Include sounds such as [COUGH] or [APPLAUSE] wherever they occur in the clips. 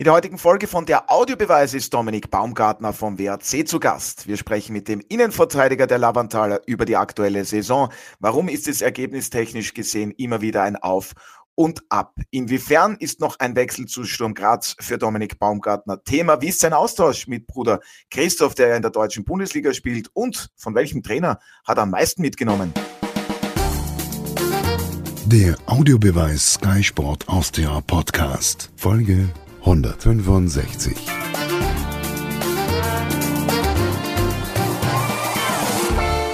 In der heutigen Folge von der Audiobeweis ist Dominik Baumgartner vom WRC zu Gast. Wir sprechen mit dem Innenverteidiger der Lavantaler über die aktuelle Saison. Warum ist es ergebnistechnisch gesehen immer wieder ein Auf und ab? Inwiefern ist noch ein Wechsel zu Sturm Graz für Dominik Baumgartner Thema? Wie ist sein Austausch mit Bruder Christoph, der in der deutschen Bundesliga spielt? Und von welchem Trainer hat er am meisten mitgenommen? Der Audiobeweis Sky Sport Austria Podcast, Folge 165.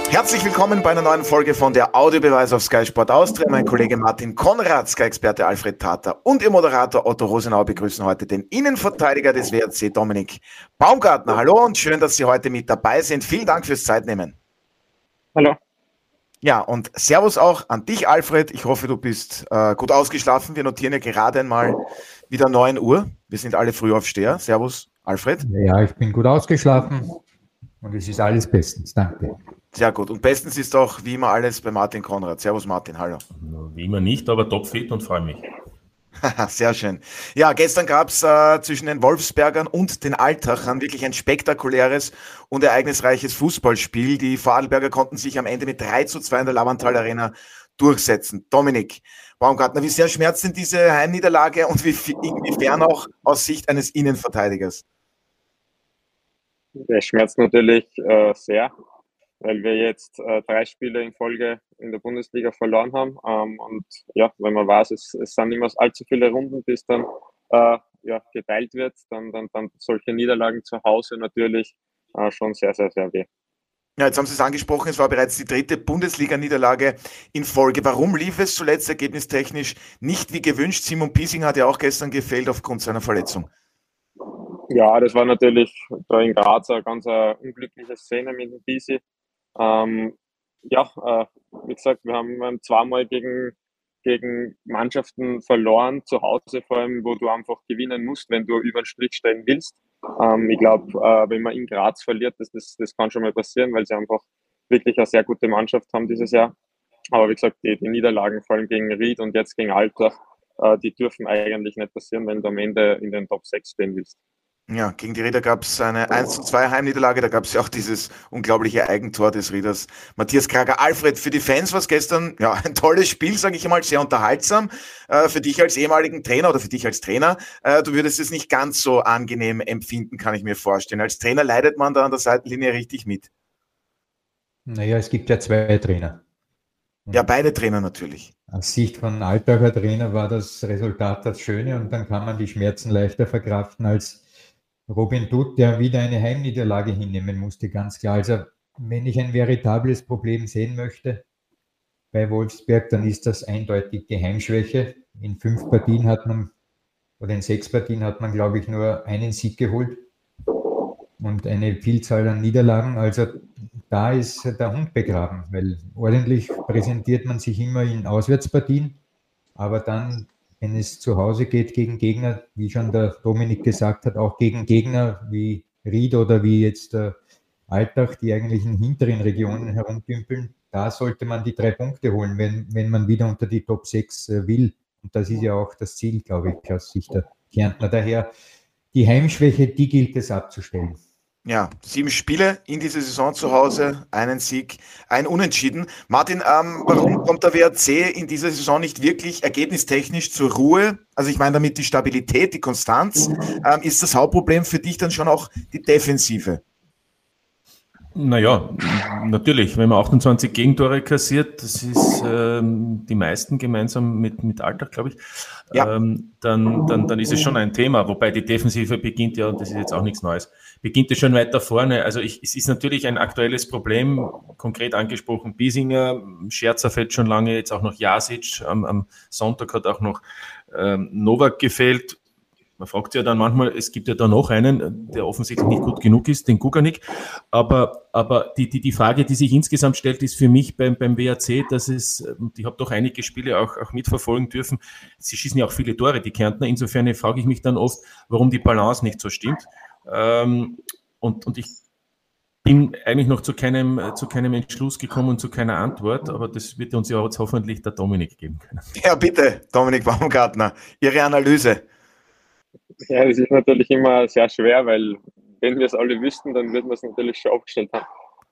Herzlich willkommen bei einer neuen Folge von der Audiobeweis auf Sky Sport Austria. Mein Kollege Martin Konrad, Sky-Experte Alfred Tater und Ihr Moderator Otto Rosenau begrüßen heute den Innenverteidiger des WRC, Dominik Baumgartner. Hallo und schön, dass Sie heute mit dabei sind. Vielen Dank fürs Zeitnehmen. Hallo. Ja, und Servus auch an dich, Alfred. Ich hoffe, du bist äh, gut ausgeschlafen. Wir notieren ja gerade einmal wieder 9 Uhr. Wir sind alle Frühaufsteher. Servus, Alfred. Ja, ich bin gut ausgeschlafen und es ist alles bestens. Danke. Sehr gut. Und bestens ist auch wie immer alles bei Martin Konrad. Servus, Martin. Hallo. Wie immer nicht, aber topfit und freue mich. [LAUGHS] Sehr schön. Ja, gestern gab es äh, zwischen den Wolfsbergern und den Altachern wirklich ein spektakuläres und ereignisreiches Fußballspiel. Die Vorarlberger konnten sich am Ende mit 3 zu 2 in der Lavantal Arena durchsetzen. Dominik Baumgartner, wie sehr schmerzt denn diese Heimniederlage und wie, inwiefern auch aus Sicht eines Innenverteidigers? Der schmerzt natürlich äh, sehr weil wir jetzt äh, drei Spiele in Folge in der Bundesliga verloren haben. Ähm, und ja, wenn man weiß, es, es sind immer allzu viele Runden, bis dann äh, ja, geteilt wird, dann, dann, dann solche Niederlagen zu Hause natürlich äh, schon sehr, sehr, sehr weh. Ja, jetzt haben Sie es angesprochen, es war bereits die dritte Bundesliga-Niederlage in Folge. Warum lief es zuletzt ergebnistechnisch nicht wie gewünscht? Simon Piesing hat ja auch gestern gefehlt aufgrund seiner Verletzung. Ja, das war natürlich da in Graz eine ganz eine unglückliche Szene mit dem Pisi. Ähm, ja, äh, wie gesagt, wir haben zweimal gegen, gegen Mannschaften verloren, zu Hause vor allem, wo du einfach gewinnen musst, wenn du über den Strich stellen willst. Ähm, ich glaube, äh, wenn man in Graz verliert, das, das, das kann schon mal passieren, weil sie einfach wirklich eine sehr gute Mannschaft haben dieses Jahr. Aber wie gesagt, die, die Niederlagen, vor allem gegen Ried und jetzt gegen Altach, äh, die dürfen eigentlich nicht passieren, wenn du am Ende in den Top 6 stehen willst. Ja, gegen die Rieder gab es eine 1 zu 2 Heimniederlage, da gab es ja auch dieses unglaubliche Eigentor des Rieders Matthias Krager. Alfred, für die Fans war es gestern ja, ein tolles Spiel, sage ich einmal, sehr unterhaltsam. Äh, für dich als ehemaligen Trainer oder für dich als Trainer, äh, du würdest es nicht ganz so angenehm empfinden, kann ich mir vorstellen. Als Trainer leidet man da an der Seitenlinie richtig mit. Naja, es gibt ja zwei Trainer. Ja, beide Trainer natürlich. Aus Sicht von Alltager Trainer war das Resultat das Schöne und dann kann man die Schmerzen leichter verkraften als Robin Dutt, der wieder eine Heimniederlage hinnehmen musste, ganz klar. Also wenn ich ein veritables Problem sehen möchte bei Wolfsberg, dann ist das eindeutig die Heimschwäche. In fünf Partien hat man, oder in sechs Partien hat man, glaube ich, nur einen Sieg geholt und eine Vielzahl an Niederlagen. Also da ist der Hund begraben, weil ordentlich präsentiert man sich immer in Auswärtspartien, aber dann wenn es zu Hause geht gegen Gegner, wie schon der Dominik gesagt hat, auch gegen Gegner wie Ried oder wie jetzt der Alltag, die eigentlich in hinteren Regionen herumdümpeln, da sollte man die drei Punkte holen, wenn, wenn man wieder unter die Top 6 äh, will. Und das ist ja auch das Ziel, glaube ich, aus Sicht der Kärntner. Daher die Heimschwäche, die gilt es abzustellen. Ja, sieben Spiele in dieser Saison zu Hause, einen Sieg, ein Unentschieden. Martin, ähm, warum kommt der WRC in dieser Saison nicht wirklich ergebnistechnisch zur Ruhe? Also ich meine damit die Stabilität, die Konstanz. Ähm, ist das Hauptproblem für dich dann schon auch die Defensive? Naja, natürlich, wenn man 28 Gegentore kassiert, das ist ähm, die meisten gemeinsam mit, mit Alltag, glaube ich, ja. ähm, dann, dann, dann ist es schon ein Thema. Wobei die Defensive beginnt ja, und das ist jetzt auch nichts Neues, beginnt es schon weiter vorne. Also ich, es ist natürlich ein aktuelles Problem, konkret angesprochen Biesinger, Scherzer fällt schon lange, jetzt auch noch Jasic, am, am Sonntag hat auch noch ähm, Novak gefehlt man fragt ja dann manchmal, es gibt ja da noch einen, der offensichtlich nicht gut genug ist, den Kuganik. Aber, aber die, die, die Frage, die sich insgesamt stellt, ist für mich beim, beim WAC, dass es, ich habe doch einige Spiele auch, auch mitverfolgen dürfen, sie schießen ja auch viele Tore, die Kärntner. Insofern frage ich mich dann oft, warum die Balance nicht so stimmt. Ähm, und, und ich bin eigentlich noch zu keinem, zu keinem Entschluss gekommen und zu keiner Antwort, aber das wird uns ja jetzt hoffentlich der Dominik geben können. [LAUGHS] Ja, bitte, Dominik Baumgartner, Ihre Analyse. Ja, das ist natürlich immer sehr schwer, weil wenn wir es alle wüssten, dann würden wir es natürlich schon aufgestellt haben.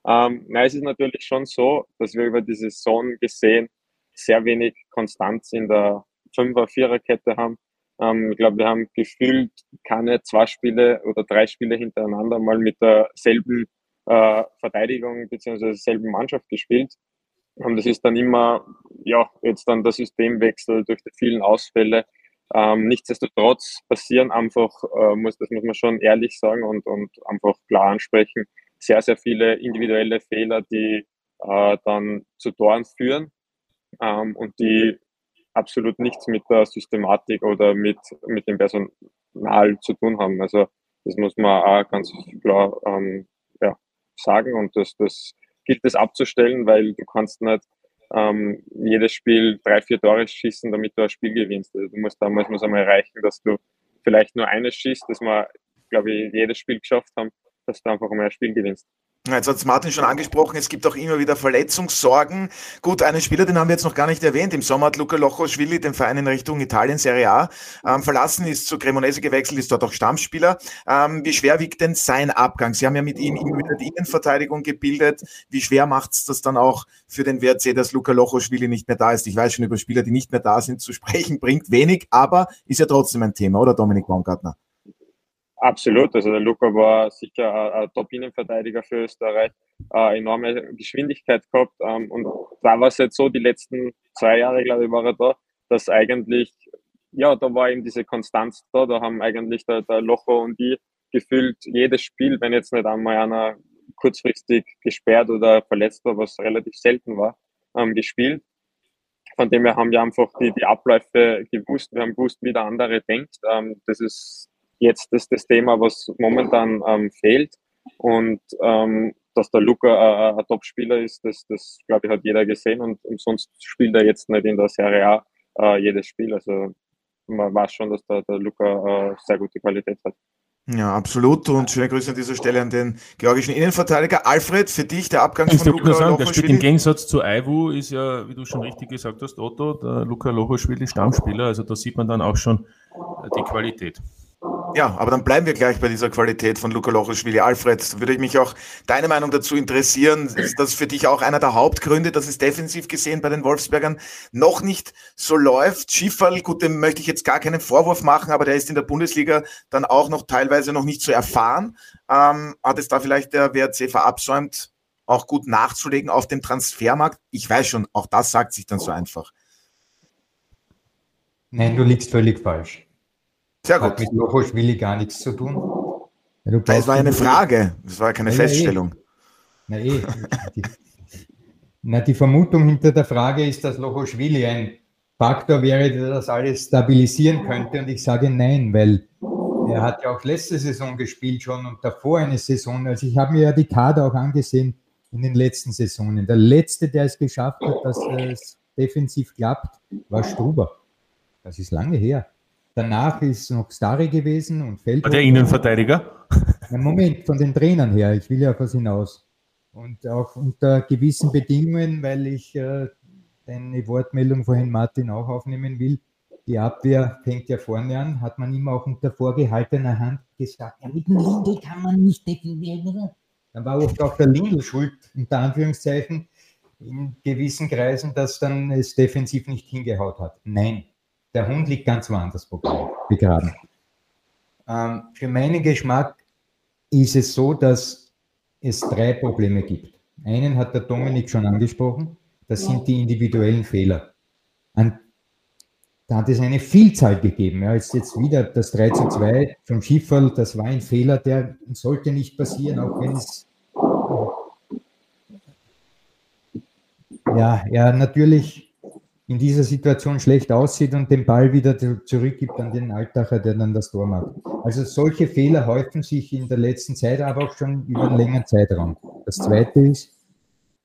Ähm, nein, es ist natürlich schon so, dass wir über die Saison gesehen sehr wenig Konstanz in der Fünfer-, Vierer-Kette haben. Ähm, ich glaube, wir haben gefühlt keine zwei Spiele oder drei Spiele hintereinander mal mit derselben äh, Verteidigung bzw. derselben Mannschaft gespielt. Und das ist dann immer, ja, jetzt dann der Systemwechsel durch die vielen Ausfälle. Ähm, nichtsdestotrotz passieren einfach, äh, muss, das muss man schon ehrlich sagen und, und einfach klar ansprechen, sehr, sehr viele individuelle Fehler, die äh, dann zu Toren führen ähm, und die absolut nichts mit der Systematik oder mit, mit dem Personal zu tun haben. Also das muss man auch ganz klar ähm, ja, sagen und das, das gilt es abzustellen, weil du kannst nicht ähm, jedes Spiel drei, vier Tore schießen, damit du ein Spiel gewinnst. Also du musst damals muss einmal erreichen, dass du vielleicht nur eines schießt, dass wir, glaube ich, jedes Spiel geschafft haben, dass du einfach mal ein Spiel gewinnst. Jetzt hat es Martin schon angesprochen, es gibt auch immer wieder Verletzungssorgen. Gut, einen Spieler, den haben wir jetzt noch gar nicht erwähnt. Im Sommer hat Luca Lochoschwili den Verein in Richtung Italien Serie A ähm, verlassen, ist zu Cremonese gewechselt, ist dort auch Stammspieler. Ähm, wie schwer wiegt denn sein Abgang? Sie haben ja mit ihm immer wieder die Innenverteidigung gebildet. Wie schwer macht es das dann auch für den WRC, dass Luca Lochoschwili nicht mehr da ist? Ich weiß schon, über Spieler, die nicht mehr da sind, zu sprechen, bringt wenig, aber ist ja trotzdem ein Thema, oder Dominik Baumgartner? Absolut. Also der Luca war sicher ein, Top-Innenverteidiger für Österreich, eine enorme Geschwindigkeit gehabt. Ähm, und da war es jetzt so, die letzten zwei Jahre, glaube ich, war er da, dass eigentlich, ja, da war eben diese Konstanz da. Da haben eigentlich der, der Locho und die gefühlt jedes Spiel, wenn jetzt nicht einmal einer kurzfristig gesperrt oder verletzt war, was relativ selten war, ähm, gespielt. Von dem her haben wir einfach die, die Abläufe gewusst. Wir haben gewusst, wie der andere denkt. Ähm, das ist jetzt ist das Thema, was momentan ähm, fehlt. Und ähm, dass der Luca äh, ein Top-Spieler ist, das, das glaube ich, hat jeder gesehen. Und umsonst spielt er jetzt nicht in der Serie A äh, jedes Spiel. Also man weiß schon, dass der, der Luca äh, sehr gute Qualität hat. Ja, absolut. Und schöne Grüße an dieser Stelle an den georgischen Innenverteidiger. Alfred, für dich der Abgang von Luka sagen, Der spielt im Gegensatz zu Aiwu, ist ja, wie du schon richtig gesagt hast, Otto, der Luka Lochoschwili Stammspieler. Also da sieht man dann auch schon die Qualität. Ja, aber dann bleiben wir gleich bei dieser Qualität von Luca Lochoschwili. Alfred, würde ich mich auch deine Meinung dazu interessieren. Ist das für dich auch einer der Hauptgründe, dass es defensiv gesehen bei den Wolfsbergern noch nicht so läuft? Schifferl, gut, dem möchte ich jetzt gar keinen Vorwurf machen, aber der ist in der Bundesliga dann auch noch teilweise noch nicht so erfahren. Ähm, hat es da vielleicht der WRC verabsäumt, auch gut nachzulegen auf dem Transfermarkt? Ich weiß schon, auch das sagt sich dann so einfach. Nein, du liegst völlig falsch. Sehr gut. Hat mit Lochoschwili gar nichts zu tun. Das war eine Frage, das war keine ja, Feststellung. Na, eh. die, [LAUGHS] na, die Vermutung hinter der Frage ist, dass Lochoschwili ein Faktor wäre, der das alles stabilisieren könnte. Und ich sage nein, weil er hat ja auch letzte Saison gespielt schon und davor eine Saison. Also ich habe mir ja die Kader auch angesehen in den letzten Saisonen. Der letzte, der es geschafft hat, dass es defensiv klappt, war Struber. Das ist lange her. Danach ist noch Stari gewesen und Feld. Der Innenverteidiger? [LAUGHS] Moment, von den Trainern her. Ich will ja auf was hinaus. Und auch unter gewissen Bedingungen, weil ich äh, deine Wortmeldung vorhin Martin auch aufnehmen will. Die Abwehr fängt ja vorne an, hat man immer auch unter vorgehaltener Hand gesagt, ja, mit dem Lindl kann man nicht definieren. Dann war oft auch der Lindl schuld, unter Anführungszeichen, in gewissen Kreisen, dass dann es defensiv nicht hingehaut hat. Nein, der Hund liegt ganz woanders begraben. Ähm, für meinen Geschmack ist es so, dass es drei Probleme gibt. Einen hat der Dominik schon angesprochen, das sind die individuellen Fehler. An, da hat es eine Vielzahl gegeben. Ja, jetzt, jetzt wieder das 3 zu 2 vom Schifferl, das war ein Fehler, der sollte nicht passieren, auch wenn es ja, ja, natürlich in dieser Situation schlecht aussieht und den Ball wieder zurückgibt an den Altacher, der dann das Tor macht. Also solche Fehler häufen sich in der letzten Zeit, aber auch schon über einen längeren Zeitraum. Das zweite ist,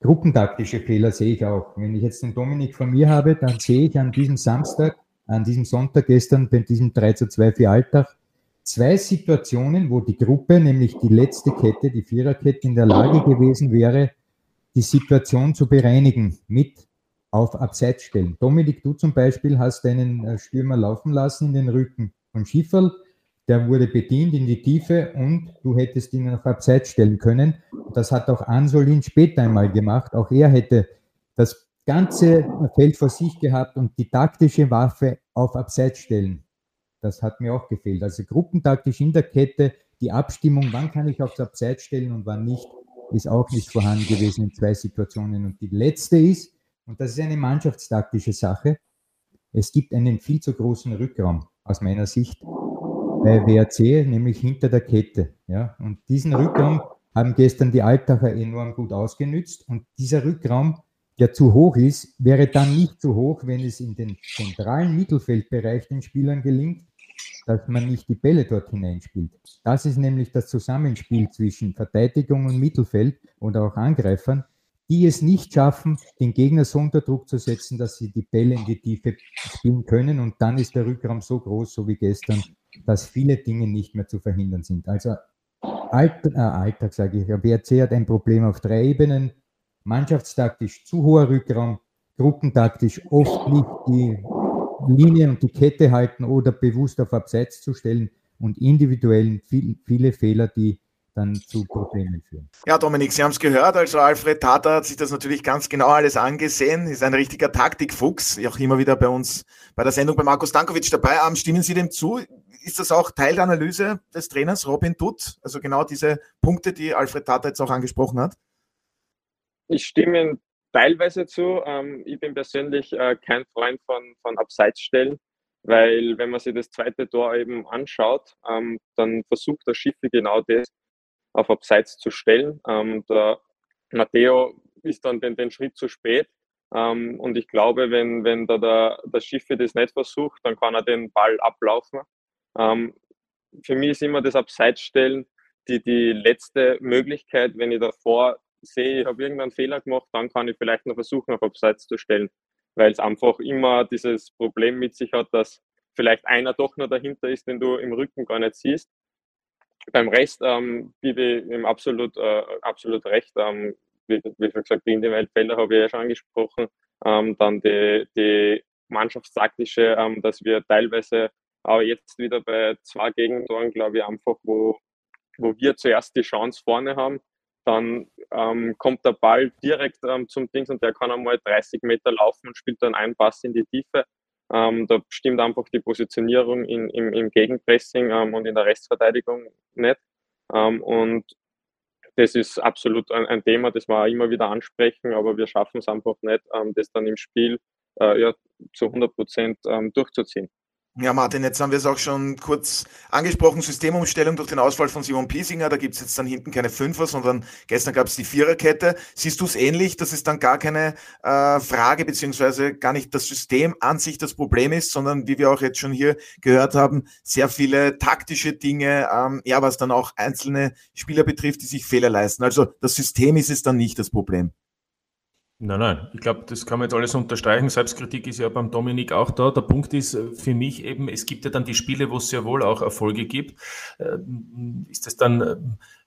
gruppentaktische Fehler sehe ich auch. Wenn ich jetzt den Dominik von mir habe, dann sehe ich an diesem Samstag, an diesem Sonntag gestern, bei diesem 3 zu 2 für Altach, zwei Situationen, wo die Gruppe, nämlich die letzte Kette, die Viererkette, in der Lage gewesen wäre, die Situation zu bereinigen mit auf Abseits stellen. Dominik, du zum Beispiel hast deinen äh, Stürmer laufen lassen in den Rücken vom Schifferl. der wurde bedient in die Tiefe und du hättest ihn auf Abseits stellen können. Das hat auch Ansolin später einmal gemacht. Auch er hätte das ganze Feld vor sich gehabt und die taktische Waffe auf Abseits stellen. Das hat mir auch gefehlt. Also gruppentaktisch in der Kette, die Abstimmung, wann kann ich aufs Abseits stellen und wann nicht, ist auch nicht vorhanden gewesen in zwei Situationen. Und die letzte ist, und das ist eine mannschaftstaktische Sache, es gibt einen viel zu großen Rückraum aus meiner Sicht bei WRC, nämlich hinter der Kette. Ja? Und diesen Rückraum haben gestern die Altacher enorm gut ausgenützt. Und dieser Rückraum, der zu hoch ist, wäre dann nicht zu hoch, wenn es in den zentralen Mittelfeldbereich den Spielern gelingt, dass man nicht die Bälle dort hineinspielt. Das ist nämlich das Zusammenspiel zwischen Verteidigung und Mittelfeld oder auch Angreifern, die es nicht schaffen, den Gegner so unter Druck zu setzen, dass sie die Bälle in die Tiefe spielen können. Und dann ist der Rückraum so groß, so wie gestern, dass viele Dinge nicht mehr zu verhindern sind. Also Alltag, äh, Alltag sage ich, WRC hat ein Problem auf drei Ebenen. Mannschaftstaktisch zu hoher Rückraum, gruppentaktisch oft nicht die Linie und die Kette halten oder bewusst auf Abseits zu stellen und individuell viel, viele Fehler, die dann zu Problemen führen. Ja, Dominik, Sie haben es gehört. Also Alfred Tata hat sich das natürlich ganz genau alles angesehen, ist ein richtiger Taktikfuchs, auch immer wieder bei uns bei der Sendung bei Markus Dankovic dabei. Stimmen Sie dem zu? Ist das auch Teil der Analyse des Trainers Robin Dutt? Also genau diese Punkte, die Alfred Tata jetzt auch angesprochen hat? Ich stimme teilweise zu. Ähm, ich bin persönlich äh, kein Freund von, von Abseitsstellen, weil wenn man sich das zweite Tor eben anschaut, ähm, dann versucht der Schiffe genau das auf Abseits zu stellen. Ähm, der Matteo ist dann den, den Schritt zu spät. Ähm, und ich glaube, wenn, wenn da der, der Schiffe das nicht versucht, dann kann er den Ball ablaufen. Ähm, für mich ist immer das Abseitsstellen die, die letzte Möglichkeit, wenn ich davor sehe, ich habe irgendeinen Fehler gemacht, dann kann ich vielleicht noch versuchen, auf Abseits zu stellen, weil es einfach immer dieses Problem mit sich hat, dass vielleicht einer doch noch dahinter ist, den du im Rücken gar nicht siehst. Beim Rest ähm, gebe ich ihm absolut, äh, absolut recht. Ähm, wie, wie gesagt, die individuellen Fälle habe ich ja schon angesprochen. Ähm, dann die, die mannschaftstaktische, ähm, dass wir teilweise auch jetzt wieder bei zwei Gegentoren, glaube ich, einfach, wo, wo wir zuerst die Chance vorne haben, dann ähm, kommt der Ball direkt ähm, zum Dings und der kann einmal 30 Meter laufen und spielt dann einen Pass in die Tiefe. Ähm, da stimmt einfach die Positionierung in, im, im Gegenpressing ähm, und in der Restverteidigung nicht. Ähm, und das ist absolut ein, ein, Thema, das wir immer wieder ansprechen, aber wir schaffen es einfach nicht, ähm, das dann im Spiel äh, ja, zu 100 Prozent durchzuziehen. Ja, Martin, jetzt haben wir es auch schon kurz angesprochen, Systemumstellung durch den Ausfall von Simon Piesinger. Da gibt es jetzt dann hinten keine Fünfer, sondern gestern gab es die Viererkette. Siehst du es ähnlich, dass es dann gar keine äh, Frage beziehungsweise gar nicht das System an sich das Problem ist, sondern wie wir auch jetzt schon hier gehört haben, sehr viele taktische Dinge, ähm, ja, was dann auch einzelne Spieler betrifft, die sich Fehler leisten. Also das System ist es dann nicht das Problem. Nein, nein, ich glaube, das kann man jetzt alles unterstreichen. Selbstkritik ist ja beim Dominik auch da. Der Punkt ist äh, für mich eben, es gibt ja dann die Spiele, wo es sehr wohl auch Erfolge gibt. Ähm, ist das dann äh,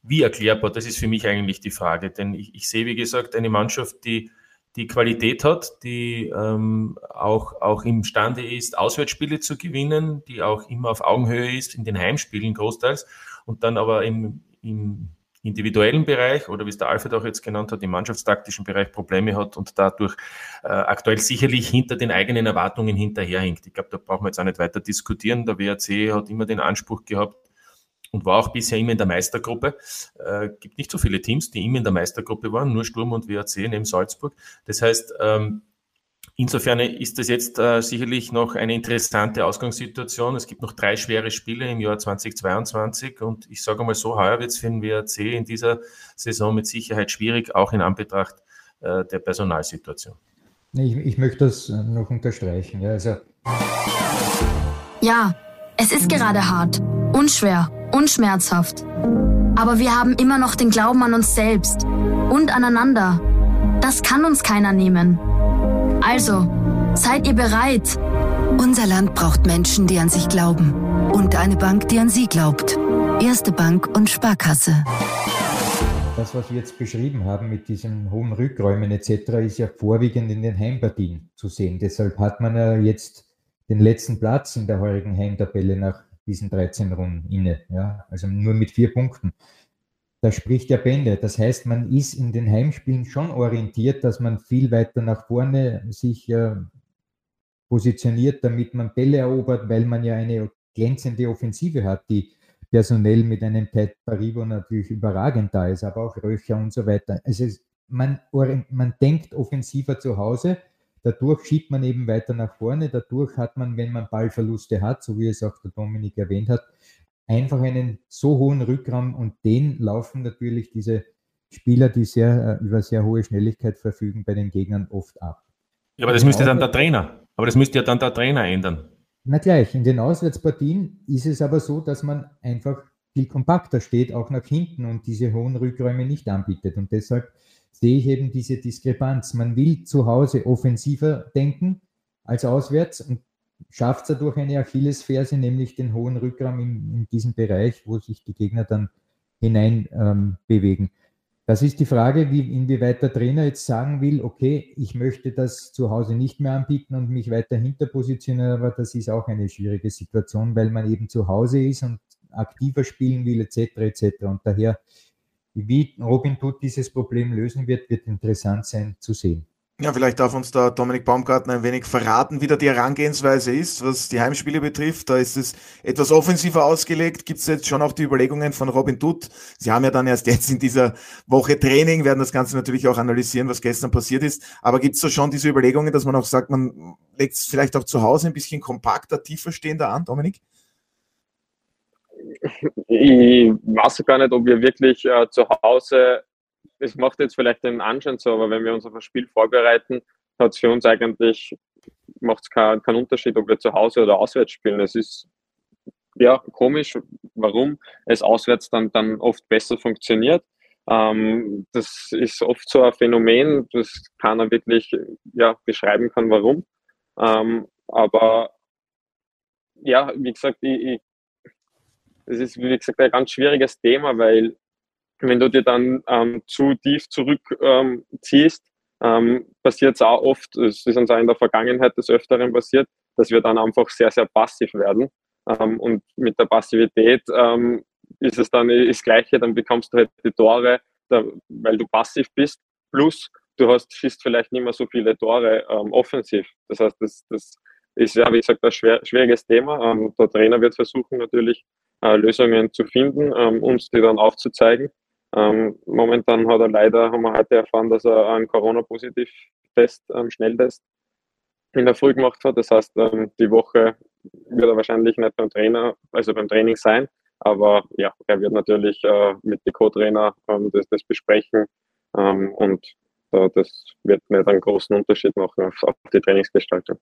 wie erklärbar? Das ist für mich eigentlich die Frage. Denn ich, ich sehe, wie gesagt, eine Mannschaft, die die Qualität hat, die ähm, auch, auch imstande ist, Auswärtsspiele zu gewinnen, die auch immer auf Augenhöhe ist, in den Heimspielen großteils, und dann aber im, im individuellen Bereich oder wie es der Alfred auch jetzt genannt hat, im mannschaftstaktischen Bereich Probleme hat und dadurch äh, aktuell sicherlich hinter den eigenen Erwartungen hinterherhinkt. Ich glaube, da brauchen wir jetzt auch nicht weiter diskutieren. Der WRC hat immer den Anspruch gehabt, und war auch bisher immer in der Meistergruppe. Äh, gibt nicht so viele Teams, die immer in der Meistergruppe waren, nur Sturm und WRC neben Salzburg. Das heißt, ähm, Insofern ist das jetzt äh, sicherlich noch eine interessante Ausgangssituation. Es gibt noch drei schwere Spiele im Jahr 2022 und ich sage mal so, heuer wird es für den WRC in dieser Saison mit Sicherheit schwierig, auch in Anbetracht äh, der Personalsituation. Ich, ich, möchte das noch unterstreichen. Ja, also ja, es ist gerade hart, unschwer und schmerzhaft. Aber wir haben immer noch den Glauben an uns selbst und aneinander. Das kann uns keiner nehmen. Also, seid ihr bereit? Unser Land braucht Menschen, die an sich glauben. Und eine Bank, die an sie glaubt. Erste Bank und Sparkasse. Das, was wir jetzt beschrieben haben mit diesen hohen Rückräumen etc., ist ja vorwiegend in den Heimpartien zu sehen. Deshalb hat man ja jetzt den letzten Platz in der heurigen Heimtabelle nach diesen 13 Runden inne. Ja? Also nur mit vier Punkten. Da spricht ja Bände. Das heißt, man ist in den Heimspielen schon orientiert, dass man viel weiter nach vorne sich äh, positioniert, damit man Bälle erobert, weil man ja eine glänzende Offensive hat, die personell mit einem Ted Paribo natürlich überragend da ist, aber auch Röcher und so weiter. Also man, man denkt offensiver zu Hause, dadurch schiebt man eben weiter nach vorne, dadurch hat man, wenn man Ballverluste hat, so wie es auch der Dominik erwähnt hat, einfach einen so hohen Rückraum und den laufen natürlich diese Spieler, die sehr äh, über sehr hohe Schnelligkeit verfügen, bei den Gegnern oft ab. Ja, aber das müsste dann der Trainer, aber das müsste ja dann der Trainer ändern. Na gleich, in den Auswärtspartien ist es aber so, dass man einfach viel kompakter steht, auch nach hinten und diese hohen Rückräume nicht anbietet. Und deshalb sehe ich eben diese Diskrepanz. Man will zu Hause offensiver denken als auswärts und schafft es durch eine Achillesferse, nämlich den hohen Rückraum in, in diesem Bereich, wo sich die Gegner dann hinein ähm, bewegen. Das ist die Frage, wie, inwieweit der Trainer jetzt sagen will, okay, ich möchte das zu Hause nicht mehr anbieten und mich weiter hinter positionieren, aber das ist auch eine schwierige Situation, weil man eben zu Hause ist und aktiver spielen will, etc. etc. Und daher wie Robin Hood dieses Problem lösen wird, wird interessant sein zu sehen. Ja, vielleicht darf uns da Dominik Baumgartner ein wenig verraten, wie da die Herangehensweise ist, was die Heimspiele betrifft. Da ist es etwas offensiver ausgelegt. Gibt es jetzt schon auch die Überlegungen von Robin Dutt? Sie haben ja dann erst jetzt in dieser Woche Training, werden das Ganze natürlich auch analysieren, was gestern passiert ist. Aber gibt es da schon diese Überlegungen, dass man auch sagt, man legt es vielleicht auch zu Hause ein bisschen kompakter, tiefer stehender an, Dominik? ich weiß gar nicht, ob wir wirklich äh, zu Hause, es macht jetzt vielleicht den Anschein so, aber wenn wir uns auf ein Spiel vorbereiten, hat es für uns eigentlich, macht es keinen kein Unterschied, ob wir zu Hause oder auswärts spielen. Es ist ja komisch, warum es auswärts dann, dann oft besser funktioniert. Ähm, das ist oft so ein Phänomen, das keiner wirklich ja, beschreiben kann, warum. Ähm, aber ja, wie gesagt, ich, ich das ist, wie gesagt, ein ganz schwieriges Thema, weil wenn du dir dann ähm, zu tief zurückziehst, ähm, ähm, passiert es auch oft, es ist uns auch in der Vergangenheit des Öfteren passiert, dass wir dann einfach sehr, sehr passiv werden. Ähm, und mit der Passivität ähm, ist es dann das Gleiche, dann bekommst du halt die Tore, da, weil du passiv bist, plus du hast, schießt vielleicht nicht mehr so viele Tore offensiv. Das heißt, das, das ist ja, wie gesagt, ein schwer, schwieriges Thema. der Trainer wird versuchen, natürlich äh, Lösungen zu finden, uns die dann aufzuzeigen. Ähm, momentan hat er leider, haben wir heute erfahren, dass er einen Corona-Positiv-Test, einen Schnelltest in der Früh gemacht hat. Das heißt, ähm, die Woche wird er wahrscheinlich nicht beim Trainer, also beim Training sein, aber ja, er wird natürlich äh, mit den Co-Trainer ähm, das, das, besprechen ähm, und äh, das wird nicht einen großen Unterschied machen auf, auf die Trainingsgestaltung.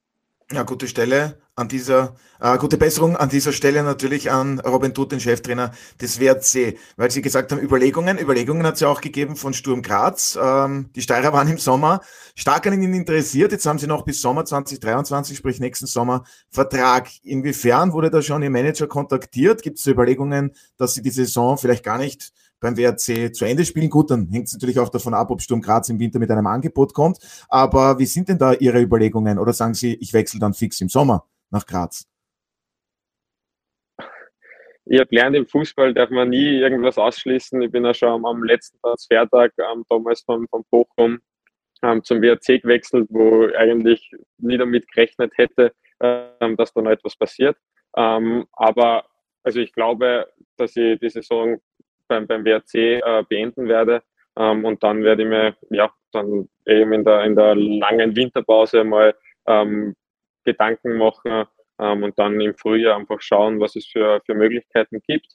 Ja, gute Stelle an dieser, äh, gute Besserung an dieser Stelle natürlich an Robin Tut, den Cheftrainer des WRC, weil Sie gesagt haben, Überlegungen. Überlegungen hat es ja auch gegeben von Sturm Graz. Ähm, die Steirer waren im Sommer stark an Ihnen interessiert. Jetzt haben Sie noch bis Sommer 2023, sprich nächsten Sommer, Vertrag. Inwiefern wurde da schon Ihr Manager kontaktiert? Gibt es Überlegungen, dass Sie die Saison vielleicht gar nicht beim WRC zu Ende spielen. Gut, dann hängt es natürlich auch davon ab, ob Sturm Graz im Winter mit einem Angebot kommt. Aber wie sind denn da Ihre Überlegungen? Oder sagen Sie, ich wechsle dann fix im Sommer nach Graz? Ich habe gelernt, im Fußball darf man nie irgendwas ausschließen. Ich bin ja schon am letzten Transfertag ähm, damals von, von Bochum ähm, zum WRC gewechselt, wo ich eigentlich nie damit gerechnet hätte, ähm, dass da noch etwas passiert. Ähm, aber also ich glaube, dass ich die Saison beim, beim WRC äh, beenden werde. Ähm, und dann werde ich mir ja dann eben in der, in der langen Winterpause mal ähm, Gedanken machen ähm, und dann im Frühjahr einfach schauen, was es für, für Möglichkeiten gibt.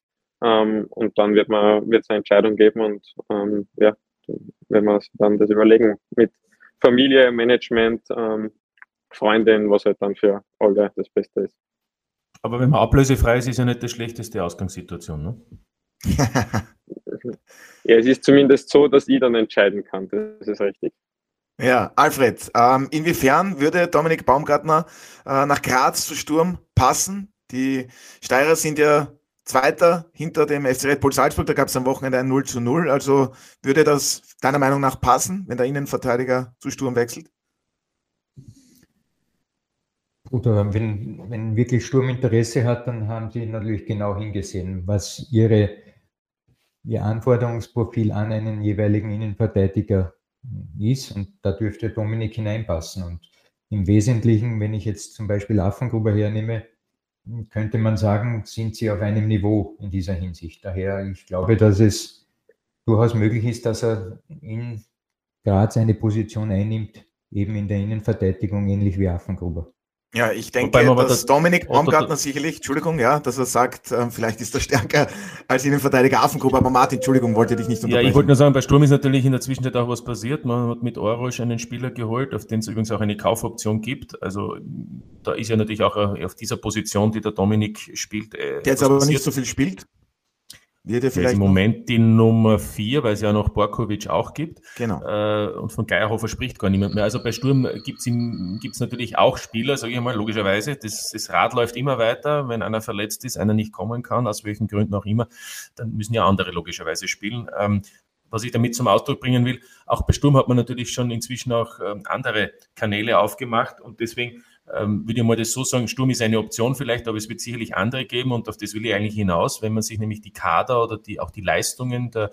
Ähm, und dann wird man wird es eine Entscheidung geben und ähm, ja, wenn wir dann das überlegen mit Familie, Management, ähm, Freundin, was halt dann für alle das Beste ist. Aber wenn man ablösefrei ist, ist ja nicht die schlechteste Ausgangssituation, ne? Ja, es ist zumindest so, dass ich dann entscheiden kann. Das ist richtig. Ja, Alfred, ähm, inwiefern würde Dominik Baumgartner äh, nach Graz zu Sturm passen? Die Steirer sind ja Zweiter hinter dem FC Red Bull Salzburg. Da gab es am Wochenende ein 0 zu 0. Also würde das deiner Meinung nach passen, wenn der Innenverteidiger zu Sturm wechselt? Oder wenn, wenn wirklich Sturm Interesse hat, dann haben sie natürlich genau hingesehen, was ihre, ihr Anforderungsprofil an einen jeweiligen Innenverteidiger ist. Und da dürfte Dominik hineinpassen. Und im Wesentlichen, wenn ich jetzt zum Beispiel Affengruber hernehme, könnte man sagen, sind sie auf einem Niveau in dieser Hinsicht. Daher, ich glaube, dass es durchaus möglich ist, dass er in Graz eine Position einnimmt, eben in der Innenverteidigung, ähnlich wie Affengruber. Ja, ich denke, dass das Dominik Baumgartner sicherlich, Entschuldigung, ja, dass er sagt, äh, vielleicht ist er stärker als Innenverteidiger Affengruber, aber Martin, Entschuldigung, wollte dich nicht unterbrechen. Ja, ich wollte nur sagen, bei Sturm ist natürlich in der Zwischenzeit auch was passiert. Man hat mit Orosch einen Spieler geholt, auf den es übrigens auch eine Kaufoption gibt. Also da ist ja natürlich auch auf dieser Position, die der Dominik spielt. Äh, der jetzt aber passiert. nicht so viel spielt. Wird er vielleicht. Im Moment die Nummer vier, weil es ja noch Borkovic auch gibt. Genau. Äh, und von Geierhofer spricht gar niemand mehr. Also bei Sturm gibt es natürlich auch Spieler, sage ich mal, logischerweise. Das, das Rad läuft immer weiter. Wenn einer verletzt ist, einer nicht kommen kann, aus welchen Gründen auch immer, dann müssen ja andere logischerweise spielen. Ähm, was ich damit zum Ausdruck bringen will, auch bei Sturm hat man natürlich schon inzwischen auch ähm, andere Kanäle aufgemacht und deswegen ähm, würde ich mal das so sagen, Sturm ist eine Option vielleicht, aber es wird sicherlich andere geben und auf das will ich eigentlich hinaus, wenn man sich nämlich die Kader oder die, auch die Leistungen der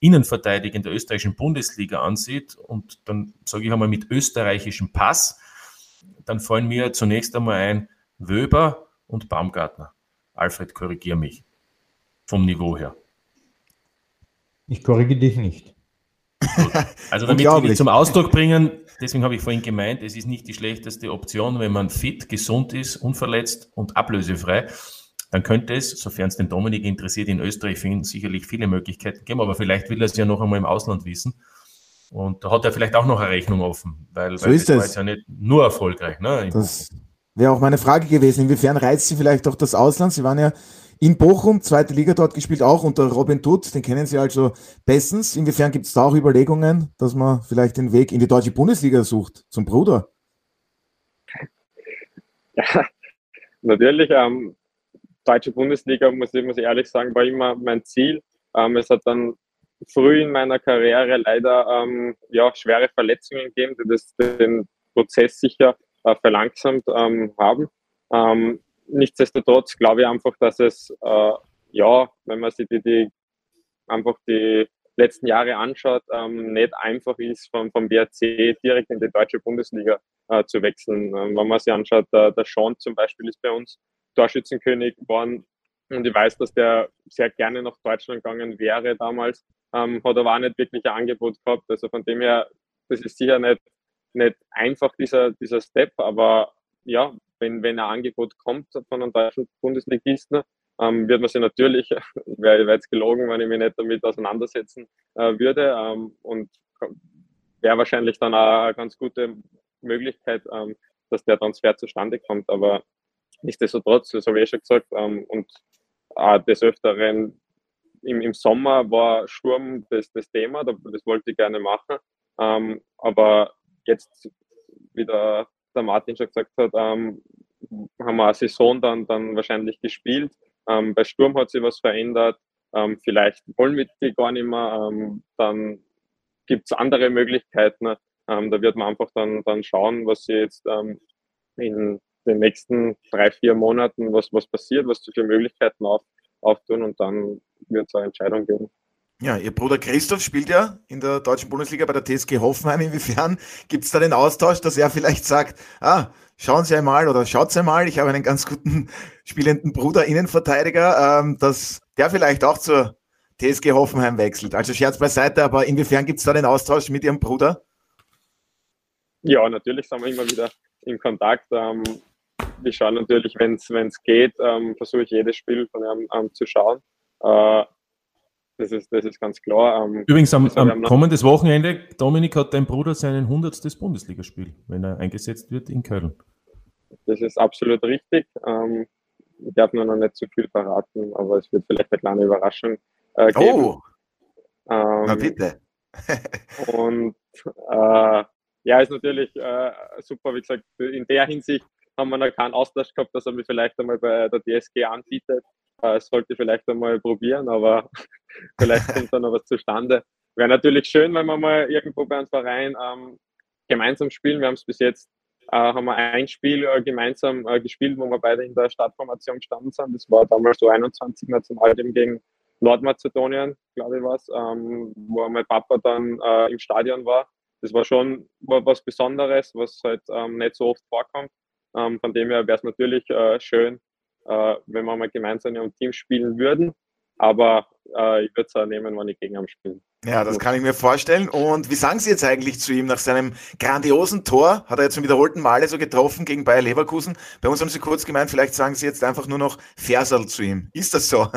Innenverteidiger in der österreichischen Bundesliga ansieht und dann sage ich einmal mit österreichischem Pass, dann fallen mir zunächst einmal ein Wöber und Baumgartner. Alfred, korrigier mich. Vom Niveau her. Ich korrigiere dich nicht. Also damit will ich zum Ausdruck bringen, deswegen habe ich vorhin gemeint, es ist nicht die schlechteste Option, wenn man fit, gesund ist, unverletzt und ablösefrei. Dann könnte es, sofern es den Dominik interessiert, in Österreich finden, sicherlich viele Möglichkeiten geben, aber vielleicht will er es ja noch einmal im Ausland wissen. Und da hat er vielleicht auch noch eine Rechnung offen, weil, so weil ist das war jetzt ja nicht nur erfolgreich. Ne, das wäre auch meine Frage gewesen. Inwiefern reizt Sie vielleicht auch das Ausland? Sie waren ja in Bochum, zweite Liga dort gespielt, auch unter Robin Tutt, den kennen Sie also bestens. Inwiefern gibt es da auch Überlegungen, dass man vielleicht den Weg in die deutsche Bundesliga sucht, zum Bruder? Ja, [LAUGHS] natürlich. Ähm, deutsche Bundesliga, muss ich, muss ich ehrlich sagen, war immer mein Ziel. Ähm, es hat dann früh in meiner Karriere leider ähm, ja, schwere Verletzungen gegeben, die das, den Prozess sicher äh, verlangsamt ähm, haben. Nichtsdestotrotz glaube ich einfach, dass es, äh, ja, wenn man sich die, die, einfach die letzten Jahre anschaut, ähm, nicht einfach ist, vom, vom WRC direkt in die deutsche Bundesliga äh, zu wechseln. Ähm, wenn man sich anschaut, der, der Sean zum Beispiel ist bei uns Torschützenkönig geworden und ich weiß, dass der sehr gerne nach Deutschland gegangen wäre damals, ähm, hat aber auch nicht wirklich ein Angebot gehabt. Also von dem her, das ist sicher nicht, nicht einfach, dieser, dieser Step, aber ja, wenn, wenn ein Angebot kommt von einem deutschen Bundesligisten, ähm, wird man sich natürlich, [LAUGHS] wäre wär jetzt gelogen, wenn ich mich nicht damit auseinandersetzen äh, würde ähm, und wäre wahrscheinlich dann auch eine ganz gute Möglichkeit, ähm, dass der Transfer zustande kommt, aber nichtsdestotrotz, das habe ich eh schon gesagt, ähm, und äh, des Öfteren im, im Sommer war Sturm das, das Thema, das wollte ich gerne machen, ähm, aber jetzt wieder der Martin schon gesagt hat, ähm, haben wir eine Saison dann, dann wahrscheinlich gespielt. Ähm, bei Sturm hat sich was verändert. Ähm, vielleicht wollen wir die gar nicht mehr. Ähm, dann gibt es andere Möglichkeiten. Ähm, da wird man einfach dann, dann schauen, was sie jetzt ähm, in den nächsten drei, vier Monaten, was, was passiert, was für Möglichkeiten auf, auftun und dann wird es eine Entscheidung geben. Ja, Ihr Bruder Christoph spielt ja in der deutschen Bundesliga bei der TSG Hoffenheim. Inwiefern gibt es da den Austausch, dass er vielleicht sagt, ah, schauen Sie einmal oder schaut Sie einmal, ich habe einen ganz guten spielenden Bruder, Innenverteidiger, ähm, dass der vielleicht auch zur TSG Hoffenheim wechselt. Also Scherz beiseite, aber inwiefern gibt es da den Austausch mit Ihrem Bruder? Ja, natürlich sind wir immer wieder in Kontakt. Ähm, wir schauen natürlich, wenn es geht, ähm, versuche ich jedes Spiel von ihm ähm, zu schauen. Äh, das ist, das ist ganz klar. Ähm, Übrigens, am, also am kommendes Wochenende, Dominik, hat dein Bruder sein 100. Bundesligaspiel, wenn er eingesetzt wird in Köln. Das ist absolut richtig. Ähm, ich darf nur noch nicht zu viel verraten, aber es wird vielleicht eine kleine Überraschung äh, geben. Oh, ähm, na bitte. [LAUGHS] und äh, ja, ist natürlich äh, super, wie gesagt, in der Hinsicht haben wir noch keinen Austausch gehabt, dass er mich vielleicht einmal bei der DSG anbietet. Äh, es sollte vielleicht einmal probieren, aber [LAUGHS] vielleicht kommt dann noch was zustande. Wäre natürlich schön, wenn wir mal irgendwo bei uns Verein ähm, gemeinsam spielen. Wir haben es bis jetzt äh, haben wir ein Spiel äh, gemeinsam äh, gespielt, wo wir beide in der Startformation gestanden sind. Das war damals so 21 Nationalteam gegen Nordmazedonien, glaube ich was, ähm, wo mein Papa dann äh, im Stadion war. Das war schon was Besonderes, was halt ähm, nicht so oft vorkommt. Ähm, von dem her wäre es natürlich äh, schön, äh, wenn wir mal gemeinsam im Team spielen würden. Aber äh, ich würde es auch nehmen, wenn ich gegen ihn spiele. Ja, das kann ich mir vorstellen. Und wie sagen Sie jetzt eigentlich zu ihm nach seinem grandiosen Tor? Hat er jetzt zum wiederholten Male so getroffen gegen Bayer Leverkusen? Bei uns haben Sie kurz gemeint, vielleicht sagen Sie jetzt einfach nur noch Versal zu ihm. Ist das so?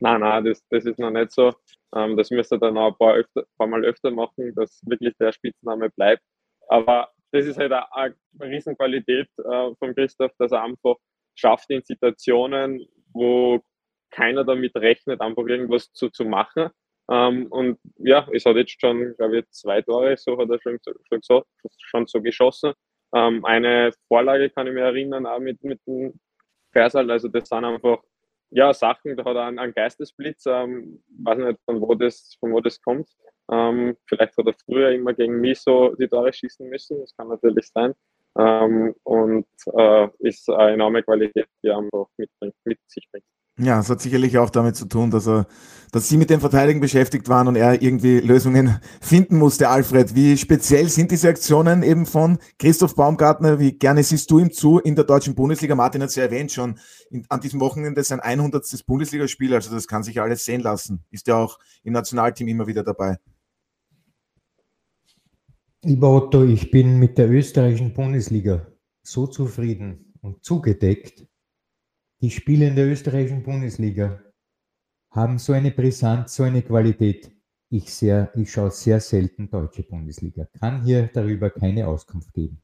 Nein, nein, das, das ist noch nicht so. Ähm, das müsste er dann auch ein paar, öfter, paar Mal öfter machen, dass wirklich der Spitzname bleibt. Aber das ist halt eine, eine Riesenqualität äh, von Christoph, dass er einfach schafft, in Situationen, wo keiner damit rechnet, einfach irgendwas zu, zu machen. Ähm, und ja, es hat jetzt schon, glaube ich, zwei Tore, so hat er schon, schon, so, schon so geschossen. Ähm, eine Vorlage kann ich mir erinnern, auch mit, mit dem Versal. Also das sind einfach ja, Sachen, da hat er einen, einen Geistesblitz, ähm, weiß nicht, von wo das, von wo das kommt. Ähm, vielleicht hat er früher immer gegen mich so die Tore schießen müssen, das kann natürlich sein. Ähm, und äh, ist eine enorme Qualität, die er einfach mit, mit sich bringt. Ja, es hat sicherlich auch damit zu tun, dass er, dass Sie mit dem Verteidigen beschäftigt waren und er irgendwie Lösungen [LAUGHS] finden musste. Alfred, wie speziell sind diese Aktionen eben von Christoph Baumgartner? Wie gerne siehst du ihm zu in der deutschen Bundesliga? Martin hat es ja erwähnt schon, in, an diesem Wochenende sein 100. Bundesligaspiel, also das kann sich alles sehen lassen. Ist ja auch im Nationalteam immer wieder dabei. Lieber Otto, ich bin mit der österreichischen Bundesliga so zufrieden und zugedeckt, die Spiele in der österreichischen Bundesliga haben so eine Brisanz, so eine Qualität. Ich, sehr, ich schaue sehr selten deutsche Bundesliga. Kann hier darüber keine Auskunft geben.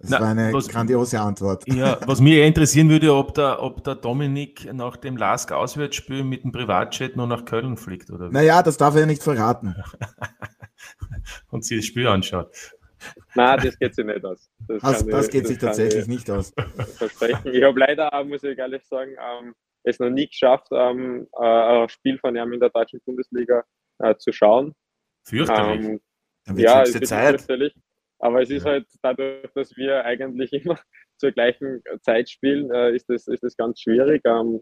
Das Na, war eine was, grandiose Antwort. Ja, was mich interessieren würde, ob der, ob der Dominik nach dem Lask-Auswärtsspiel mit dem Privatjet nur nach Köln fliegt. Oder Naja, das darf er ja nicht verraten. [LAUGHS] Und sich das Spiel anschaut. Nein, das geht sich nicht aus. Das, das, das ich, geht das sich tatsächlich nicht aus. Versprechen. Ich habe leider, muss ich ehrlich sagen, ähm, es noch nie geschafft, ähm, äh, ein Spiel von ihm in der deutschen Bundesliga äh, zu schauen. Fürchterlich. Ähm, ja, es ist fürchterlich. Aber es ist halt dadurch, dass wir eigentlich [LAUGHS] immer zur gleichen Zeit spielen, äh, ist, das, ist das ganz schwierig. Ähm,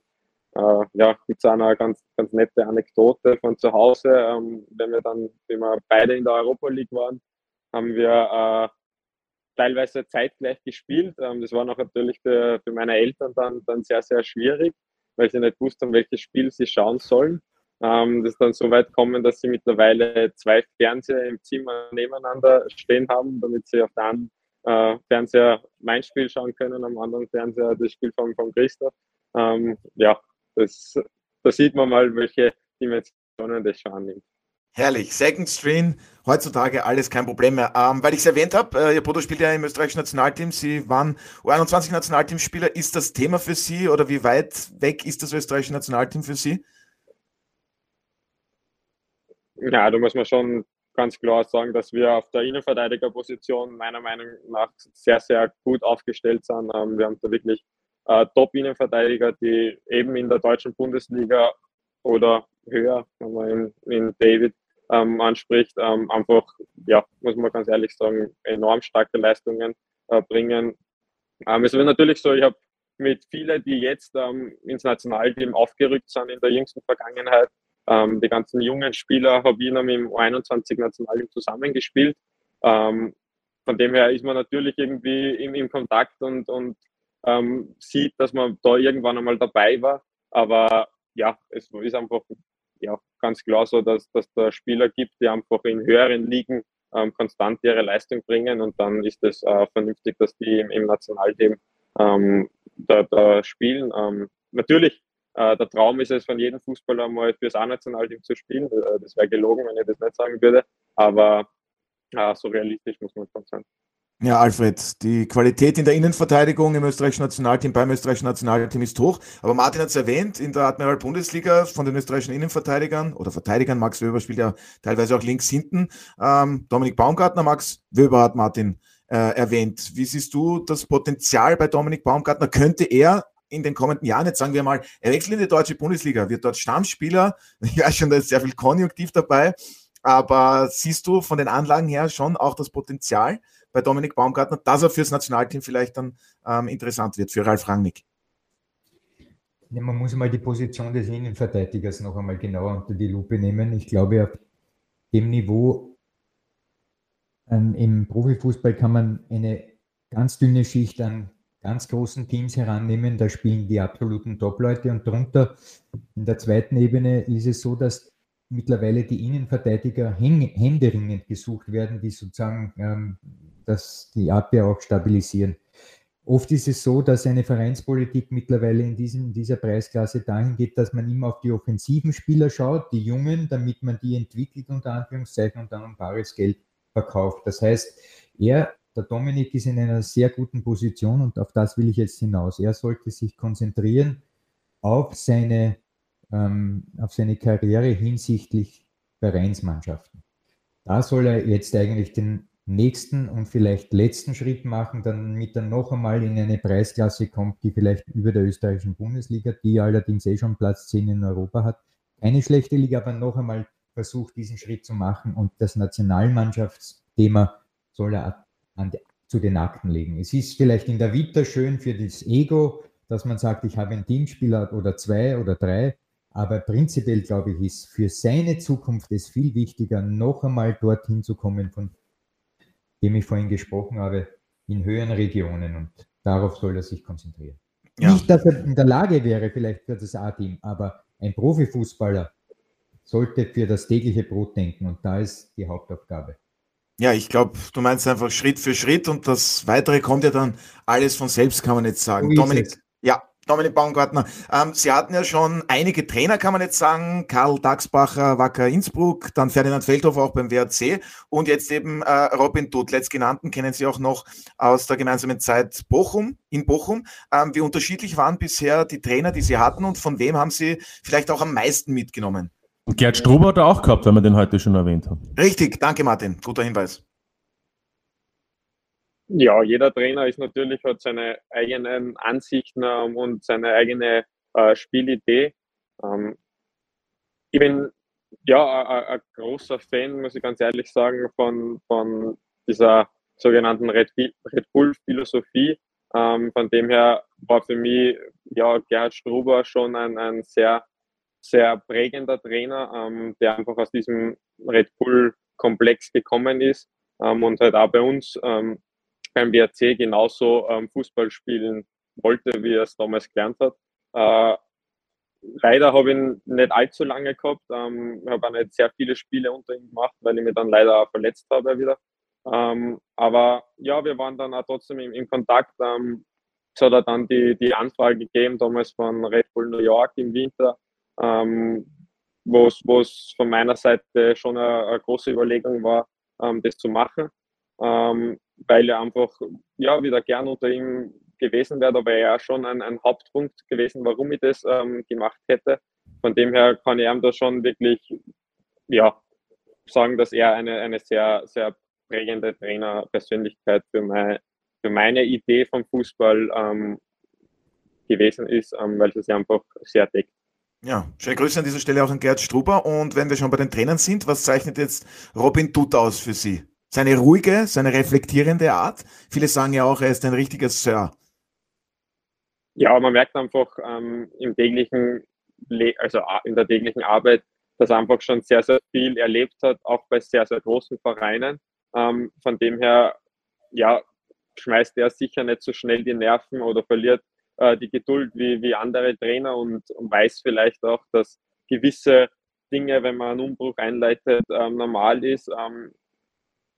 äh, ja, gibt es eine ganz, ganz nette Anekdote von zu Hause, ähm, wenn wir dann, wenn wir beide in der Europa League waren, haben wir äh, teilweise zeitgleich gespielt. Ähm, das war noch natürlich für, für meine Eltern dann, dann sehr, sehr schwierig, weil sie nicht wussten, welches Spiel sie schauen sollen. Ähm, das dann so weit kommen, dass sie mittlerweile zwei Fernseher im Zimmer nebeneinander stehen haben, damit sie auf der einen äh, Fernseher mein Spiel schauen können, am anderen Fernseher das Spiel von, von Christoph. Ähm, ja, das, da sieht man mal, welche Dimensionen das schon annimmt. Herrlich. Second Screen, heutzutage alles kein Problem mehr. Ähm, weil ich es erwähnt habe, äh, Ihr Bruder spielt ja im österreichischen Nationalteam. Sie waren U21 Nationalteamspieler. Ist das Thema für Sie oder wie weit weg ist das österreichische Nationalteam für Sie? Ja, da muss man schon ganz klar sagen, dass wir auf der Innenverteidigerposition meiner Meinung nach sehr, sehr gut aufgestellt sind. Ähm, wir haben da wirklich äh, Top-Innenverteidiger, die eben in der deutschen Bundesliga oder höher, wenn man in, David ähm, anspricht, ähm, einfach, ja, muss man ganz ehrlich sagen, enorm starke Leistungen äh, bringen. Ähm, es wird natürlich so, ich habe mit vielen, die jetzt ähm, ins Nationalteam aufgerückt sind in der jüngsten Vergangenheit, ähm, die ganzen jungen Spieler habe ich noch mit dem U21 Nationalteam zusammengespielt. Ähm, von dem her ist man natürlich irgendwie im, im Kontakt und, und ähm, sieht, dass man da irgendwann einmal dabei war. Aber ja, es ist einfach ja, ganz klar so, dass, dass da Spieler gibt, die einfach in höheren Ligen ähm, konstant ihre Leistung bringen und dann ist es äh, vernünftig, dass die im, im Nationalteam ähm, da, da spielen. Ähm, natürlich, äh, der Traum ist es von jedem Fußballer mal fürs A-Nationalteam zu spielen. Äh, das wäre gelogen, wenn ich das nicht sagen würde, aber äh, so realistisch muss man schon sein. Ja, Alfred, die Qualität in der Innenverteidigung im österreichischen Nationalteam, beim österreichischen Nationalteam ist hoch. Aber Martin hat es erwähnt, in der Admiral Bundesliga von den österreichischen Innenverteidigern oder Verteidigern, Max Wöber spielt ja teilweise auch links hinten. Ähm, Dominik Baumgartner, Max Wöber hat Martin äh, erwähnt. Wie siehst du das Potenzial bei Dominik Baumgartner? Könnte er in den kommenden Jahren, jetzt sagen wir mal, er wechselt in die deutsche Bundesliga, wird dort Stammspieler. [LAUGHS] Weiß schon, da ist sehr viel Konjunktiv dabei. Aber siehst du von den Anlagen her schon auch das Potenzial bei Dominik Baumgartner, dass er fürs Nationalteam vielleicht dann ähm, interessant wird, für Ralf Rangnick? Ja, man muss mal die Position des Innenverteidigers noch einmal genauer unter die Lupe nehmen. Ich glaube, auf dem Niveau ähm, im Profifußball kann man eine ganz dünne Schicht an ganz großen Teams herannehmen. Da spielen die absoluten Top-Leute und darunter in der zweiten Ebene ist es so, dass mittlerweile die Innenverteidiger händeringend gesucht werden, die sozusagen ähm, das, die Abwehr auch stabilisieren. Oft ist es so, dass eine Vereinspolitik mittlerweile in, diesem, in dieser Preisklasse dahin geht, dass man immer auf die offensiven Spieler schaut, die Jungen, damit man die entwickelt, unter Anführungszeichen, und dann um bares Geld verkauft. Das heißt, er, der Dominik, ist in einer sehr guten Position und auf das will ich jetzt hinaus. Er sollte sich konzentrieren auf seine ähm, auf seine Karriere hinsichtlich Vereinsmannschaften. Da soll er jetzt eigentlich den nächsten und vielleicht letzten Schritt machen, damit er noch einmal in eine Preisklasse kommt, die vielleicht über der österreichischen Bundesliga, die allerdings eh schon Platz 10 in Europa hat. Keine schlechte Liga, aber noch einmal versucht, diesen Schritt zu machen und das Nationalmannschaftsthema soll er an, zu den Akten legen. Es ist vielleicht in der Vita schön für das Ego, dass man sagt, ich habe einen Teamspieler oder zwei oder drei, aber prinzipiell, glaube ich, ist für seine Zukunft es viel wichtiger, noch einmal dorthin zu kommen, von dem ich vorhin gesprochen habe, in höheren Regionen. Und darauf soll er sich konzentrieren. Ja. Nicht, dass er in der Lage wäre, vielleicht für das A-Team, aber ein Profifußballer sollte für das tägliche Brot denken. Und da ist die Hauptaufgabe. Ja, ich glaube, du meinst einfach Schritt für Schritt und das Weitere kommt ja dann alles von selbst, kann man jetzt sagen. Dominik, ja, Dominik Baumgartner. Ähm, Sie hatten ja schon einige Trainer, kann man jetzt sagen. Karl Daxbacher, Wacker Innsbruck, dann Ferdinand Feldhofer auch beim WRC und jetzt eben äh, Robin Dutt. Letztgenannten kennen Sie auch noch aus der gemeinsamen Zeit Bochum, in Bochum. Ähm, wie unterschiedlich waren bisher die Trainer, die Sie hatten und von wem haben Sie vielleicht auch am meisten mitgenommen? Und Gerd Struber hat er auch gehabt, wenn wir den heute schon erwähnt haben. Richtig, danke Martin. Guter Hinweis. Ja, jeder Trainer ist natürlich hat seine eigenen Ansichten ähm, und seine eigene äh, Spielidee. Ähm, ich bin ja ein großer Fan, muss ich ganz ehrlich sagen, von, von dieser sogenannten Red, Red Bull-Philosophie. Ähm, von dem her war für mich ja, Gerhard Struber schon ein, ein sehr, sehr prägender Trainer, ähm, der einfach aus diesem Red Bull-Komplex gekommen ist ähm, und halt auch bei uns ähm, beim WRC genauso ähm, Fußball spielen wollte, wie er es damals gelernt hat. Äh, leider habe ich ihn nicht allzu lange gehabt. Ähm, habe auch nicht sehr viele Spiele unter ihm gemacht, weil ich mich dann leider auch verletzt habe wieder. Ähm, aber ja, wir waren dann auch trotzdem im, im Kontakt. Ähm, es hat er dann die, die Anfrage gegeben, damals von Red Bull New York im Winter, ähm, wo es von meiner Seite schon eine, eine große Überlegung war, ähm, das zu machen. Ähm, weil er einfach ja wieder gern unter ihm gewesen wäre, aber er schon ein, ein Hauptpunkt gewesen, warum ich das ähm, gemacht hätte. Von dem her kann ich ihm da schon wirklich ja, sagen, dass er eine, eine sehr, sehr prägende Trainerpersönlichkeit für, mein, für meine Idee vom Fußball ähm, gewesen ist, ähm, weil es sich einfach sehr deckt. Ja, schöne Grüße an dieser Stelle auch an Gerd Struber. Und wenn wir schon bei den Trainern sind, was zeichnet jetzt Robin Dutt aus für Sie? Seine ruhige, seine reflektierende Art. Viele sagen ja auch, er ist ein richtiger Sir. Ja, man merkt einfach ähm, im täglichen, Le also in der täglichen Arbeit, dass er einfach schon sehr, sehr viel erlebt hat, auch bei sehr, sehr großen Vereinen. Ähm, von dem her, ja, schmeißt er sicher nicht so schnell die Nerven oder verliert äh, die Geduld wie, wie andere Trainer und, und weiß vielleicht auch, dass gewisse Dinge, wenn man einen Umbruch einleitet, ähm, normal ist. Ähm,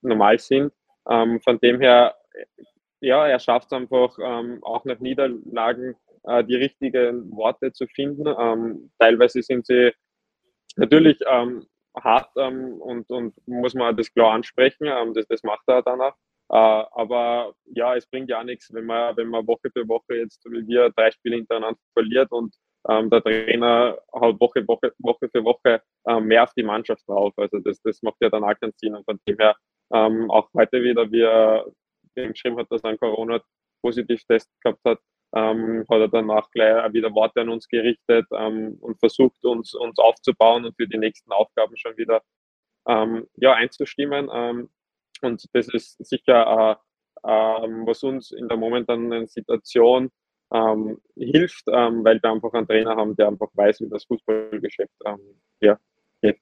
normal sind. Ähm, von dem her, ja, er schafft es einfach ähm, auch nach Niederlagen äh, die richtigen Worte zu finden. Ähm, teilweise sind sie natürlich ähm, hart und, und muss man das klar ansprechen. Das, das macht er. Äh, aber ja, es bringt ja nichts, wenn man, wenn man Woche für Woche jetzt, wie wir, drei Spiele hintereinander verliert und ähm, der Trainer haut Woche, Woche, Woche für Woche ähm, mehr auf die Mannschaft drauf. Also das, das macht ja dann auch keinen Sinn. Und von dem her ähm, auch heute wieder, wie er geschrieben hat, dass er einen Corona-Positiv-Test gehabt hat, ähm, hat er danach gleich wieder Worte an uns gerichtet ähm, und versucht, uns, uns aufzubauen und für die nächsten Aufgaben schon wieder ähm, ja, einzustimmen. Und das ist sicher ähm, was uns in der momentanen Situation ähm, hilft, ähm, weil wir einfach einen Trainer haben, der einfach weiß, wie das Fußballgeschäft ja, geht.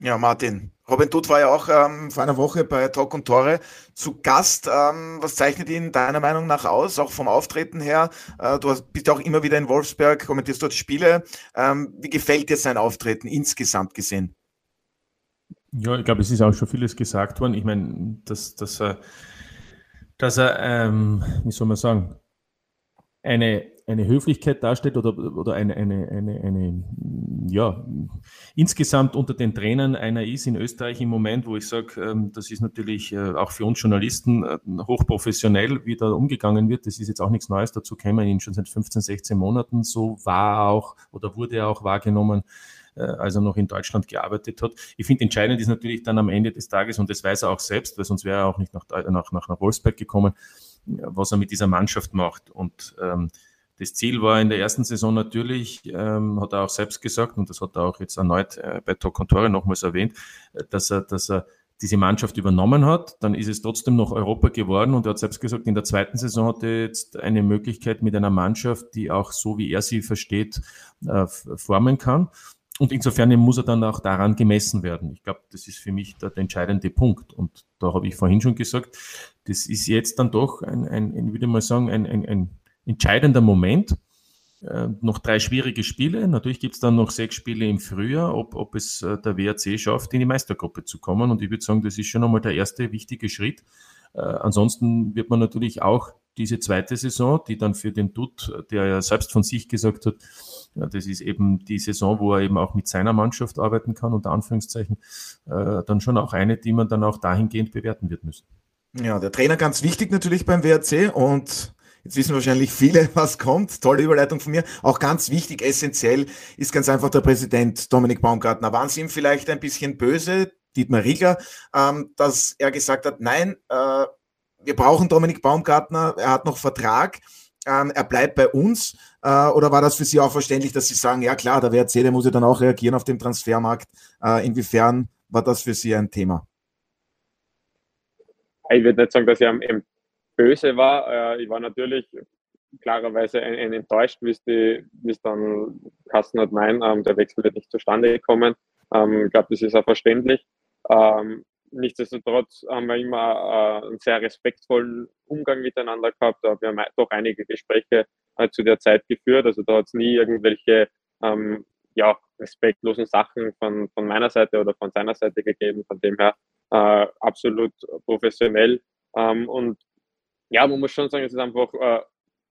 Ja, Martin. Robin Dutt war ja auch ähm, vor einer Woche bei Talk und Tore zu Gast. Ähm, was zeichnet ihn deiner Meinung nach aus, auch vom Auftreten her? Äh, du bist ja auch immer wieder in Wolfsberg, kommentierst dort Spiele. Ähm, wie gefällt dir sein Auftreten insgesamt gesehen? Ja, ich glaube, es ist auch schon vieles gesagt worden. Ich meine, dass, dass er, dass er ähm, wie soll man sagen, eine, eine Höflichkeit darstellt oder, oder eine, eine, eine, eine, ja, insgesamt unter den Trainern einer ist in Österreich im Moment, wo ich sage, ähm, das ist natürlich äh, auch für uns Journalisten äh, hochprofessionell, wie da umgegangen wird. Das ist jetzt auch nichts Neues, dazu wir ihn schon seit 15, 16 Monaten. So war auch oder wurde er auch wahrgenommen als er noch in Deutschland gearbeitet hat. Ich finde, entscheidend ist natürlich dann am Ende des Tages, und das weiß er auch selbst, weil sonst wäre er auch nicht nach, nach, nach, nach Wolfsberg gekommen, was er mit dieser Mannschaft macht. Und ähm, das Ziel war in der ersten Saison natürlich, ähm, hat er auch selbst gesagt, und das hat er auch jetzt erneut äh, bei Tok Contore nochmals erwähnt, äh, dass er, dass er diese Mannschaft übernommen hat, dann ist es trotzdem noch Europa geworden und er hat selbst gesagt, in der zweiten Saison hat er jetzt eine Möglichkeit mit einer Mannschaft, die auch so wie er sie versteht, äh, formen kann. Und insofern muss er dann auch daran gemessen werden. Ich glaube, das ist für mich der, der, entscheidende Punkt. Und da habe ich vorhin schon gesagt, das ist jetzt dann doch ein, ein, ein würde mal sagen, ein, ein, ein entscheidender Moment. Äh, noch drei schwierige Spiele. Natürlich gibt es dann noch sechs Spiele im Frühjahr, ob, ob es äh, der WRC schafft, in die Meistergruppe zu kommen. Und ich würde sagen, das ist schon einmal der erste wichtige Schritt. Äh, ansonsten wird man natürlich auch diese zweite Saison, die dann für den Dutt, der ja selbst von sich gesagt hat, ja, das ist eben die Saison, wo er eben auch mit seiner Mannschaft arbeiten kann, unter Anführungszeichen, äh, dann schon auch eine, die man dann auch dahingehend bewerten wird müssen. Ja, der Trainer ganz wichtig natürlich beim WRC und Jetzt wissen wahrscheinlich viele, [LAUGHS] was kommt. Tolle Überleitung von mir. Auch ganz wichtig, essentiell ist ganz einfach der Präsident Dominik Baumgartner. Waren Sie ihm vielleicht ein bisschen böse, Dietmar Riegler, ähm, dass er gesagt hat, nein, äh, wir brauchen Dominik Baumgartner, er hat noch Vertrag, ähm, er bleibt bei uns? Äh, oder war das für Sie auch verständlich, dass Sie sagen, ja klar, der WRC, der muss ja dann auch reagieren auf dem Transfermarkt. Äh, inwiefern war das für Sie ein Thema? Ich würde nicht sagen, dass er böse war. Äh, ich war natürlich klarerweise ein, ein enttäuscht, wie es dann Kasten hat, nein, ähm, der Wechsel wird nicht zustande gekommen. Ähm, ich glaube, das ist auch verständlich. Ähm, nichtsdestotrotz haben wir immer äh, einen sehr respektvollen Umgang miteinander gehabt. Wir haben doch einige Gespräche äh, zu der Zeit geführt. Also da hat es nie irgendwelche ähm, ja, respektlosen Sachen von, von meiner Seite oder von seiner Seite gegeben. Von dem her äh, absolut professionell. Ähm, und ja, man muss schon sagen, es ist einfach äh,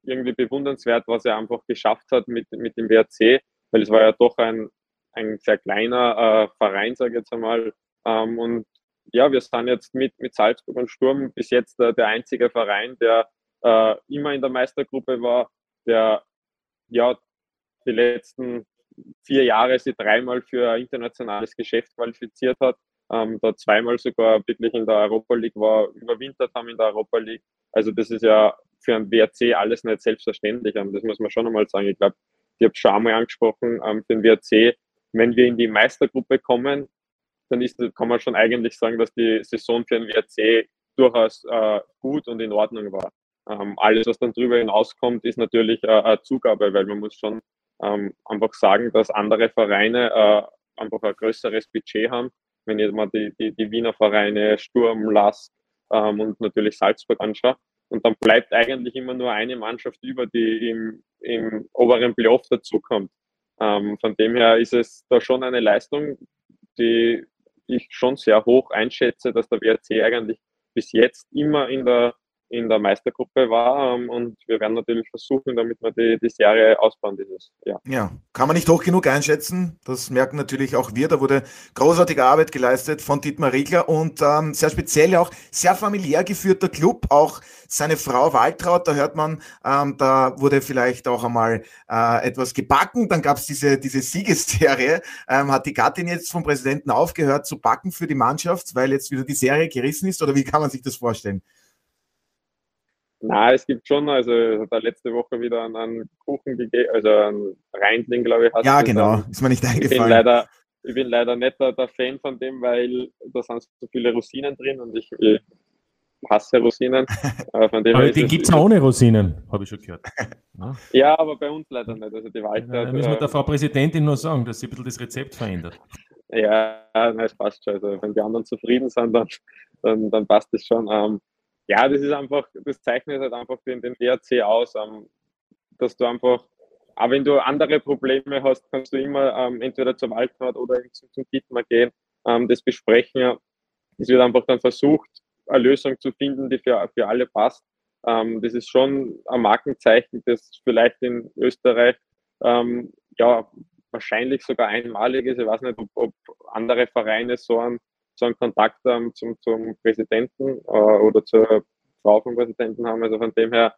irgendwie bewundernswert, was er einfach geschafft hat mit, mit dem WRC, weil es war ja doch ein, ein sehr kleiner äh, Verein, sage ich jetzt einmal. Ähm, und ja, wir sind jetzt mit, mit Salzburg und Sturm bis jetzt äh, der einzige Verein, der äh, immer in der Meistergruppe war, der ja die letzten vier Jahre sich dreimal für ein internationales Geschäft qualifiziert hat, ähm, da zweimal sogar wirklich in der Europa League war, überwintert haben in der Europa League. Also das ist ja für ein WRC alles nicht selbstverständlich. Ähm, das muss man schon einmal sagen. Ich glaube, ich habe schon einmal angesprochen, ähm, für den WRC, wenn wir in die Meistergruppe kommen, dann ist, kann man schon eigentlich sagen, dass die Saison für den WRC durchaus äh, gut und in Ordnung war. Ähm, alles, was dann darüber hinauskommt, ist natürlich äh, eine Zugabe, weil man muss schon ähm, einfach sagen, dass andere Vereine äh, einfach ein größeres Budget haben. Wenn ich mal die, die, die Wiener Vereine Sturm, Lask ähm, und natürlich Salzburg anschaue. Und dann bleibt eigentlich immer nur eine Mannschaft über, die im, im oberen Playoff dazukommt. Ähm, von dem her ist es da schon eine Leistung, die ich schon sehr hoch einschätze, dass der WRC eigentlich bis jetzt immer in der in der Meistergruppe war. Ähm, und wir werden natürlich versuchen, damit wir die, die Serie ausbauen dieses Jahr. Ja, kann man nicht hoch genug einschätzen. Das merken natürlich auch wir. Da wurde großartige Arbeit geleistet von Dietmar Riegler und ähm, sehr speziell auch sehr familiär geführter Club. Auch seine Frau Waltraud, da hört man, ähm, da wurde vielleicht auch einmal äh, etwas gebacken. Dann gab es diese, diese Siegesserie. Ähm, hat die Gattin jetzt vom Präsidenten aufgehört zu backen für die Mannschaft, weil jetzt wieder die Serie gerissen ist? Oder wie kann man sich das vorstellen? Na, es gibt schon, also da letzte Woche wieder einen, einen Kuchen gegeben, also einen Reindling, glaube ich. Ja, genau, ist mir nicht eingefallen. Ich bin leider, ich bin leider nicht der, der, Fan von dem, weil da sind so viele Rosinen drin und ich, ich hasse Rosinen. Äh, [LAUGHS] aber den gibt es auch ohne Rosinen, habe ich schon gehört. Ja. [LAUGHS] ja. aber bei uns leider nicht. Also die Walter, ja, da müssen wir der Frau Präsidentin nur sagen, dass sie ein bisschen das Rezept verändert. Ja, nein, es passt schon. Also wenn die anderen zufrieden sind, dann, dann, dann passt es schon. Ähm, ja, das ist einfach, das zeichnet halt einfach den, den DRC aus, ähm, dass du einfach, auch wenn du andere Probleme hast, kannst du immer ähm, entweder zum Waldrat oder zum, zum Gitmer gehen, ähm, das besprechen. Es wird einfach dann versucht, eine Lösung zu finden, die für, für alle passt. Ähm, das ist schon ein Markenzeichen, das vielleicht in Österreich ähm, ja wahrscheinlich sogar einmalig ist. Ich weiß nicht, ob, ob andere Vereine so einen, so einen Kontakt haben zum, zum Präsidenten äh, oder zur Frau vom Präsidenten haben. Also von dem her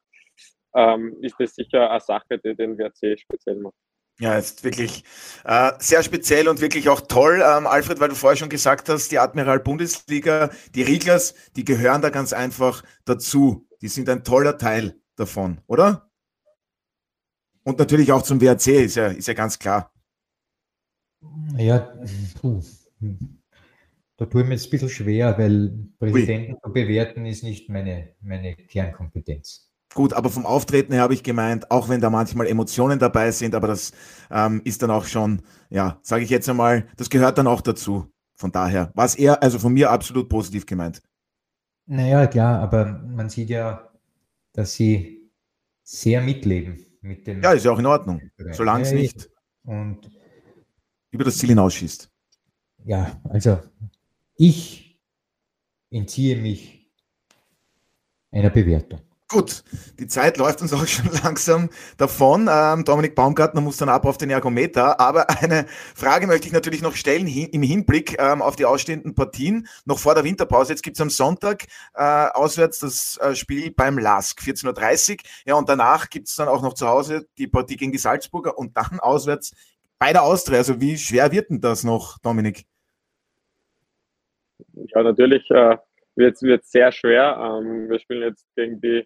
ähm, ist das sicher eine Sache, die den WRC speziell macht. Ja, ist wirklich äh, sehr speziell und wirklich auch toll, ähm, Alfred, weil du vorher schon gesagt hast, die Admiral Bundesliga, die Rieglers, die gehören da ganz einfach dazu. Die sind ein toller Teil davon, oder? Und natürlich auch zum WRC, ist ja, ist ja ganz klar. Ja, puh. Da tue ich mir jetzt ein bisschen schwer, weil Präsidenten Ui. zu bewerten ist nicht meine, meine Kernkompetenz. Gut, aber vom Auftreten her habe ich gemeint, auch wenn da manchmal Emotionen dabei sind, aber das ähm, ist dann auch schon, ja, sage ich jetzt einmal, das gehört dann auch dazu. Von daher war es eher, also von mir absolut positiv gemeint. Naja, klar, aber man sieht ja, dass sie sehr mitleben mit dem. Ja, ist ja auch in Ordnung, solange es nicht und über das Ziel hinausschießt. Ja, also ich entziehe mich einer Bewertung. Gut, die Zeit läuft uns auch schon [LAUGHS] langsam davon. Ähm, Dominik Baumgartner muss dann ab auf den Ergometer. Aber eine Frage möchte ich natürlich noch stellen hin, im Hinblick ähm, auf die ausstehenden Partien. Noch vor der Winterpause. Jetzt gibt es am Sonntag äh, auswärts das äh, Spiel beim LASK, 14.30 Uhr. Ja, und danach gibt es dann auch noch zu Hause die Partie gegen die Salzburger und dann auswärts bei der Austria. Also wie schwer wird denn das noch, Dominik? Ja, natürlich äh, wird es sehr schwer. Ähm, wir spielen jetzt gegen die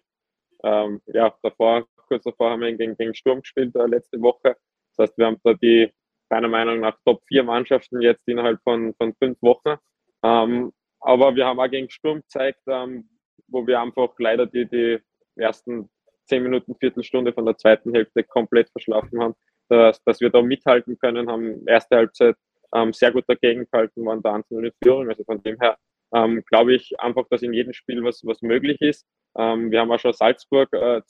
ähm, ja, davor, kurz davor haben wir gegen, gegen Sturm gespielt äh, letzte Woche. Das heißt, wir haben da die, meiner Meinung nach, Top 4 Mannschaften jetzt innerhalb von, von fünf Wochen. Ähm, aber wir haben auch gegen Sturm gezeigt, ähm, wo wir einfach leider die, die ersten zehn Minuten, Viertelstunde von der zweiten Hälfte komplett verschlafen haben, dass, dass wir da mithalten können, haben erste Halbzeit ähm, sehr gut dagegen gehalten, waren da 1 in Führung. Also von dem her ähm, glaube ich einfach, dass in jedem Spiel was, was möglich ist. Ähm, wir haben auch schon Salzburg äh,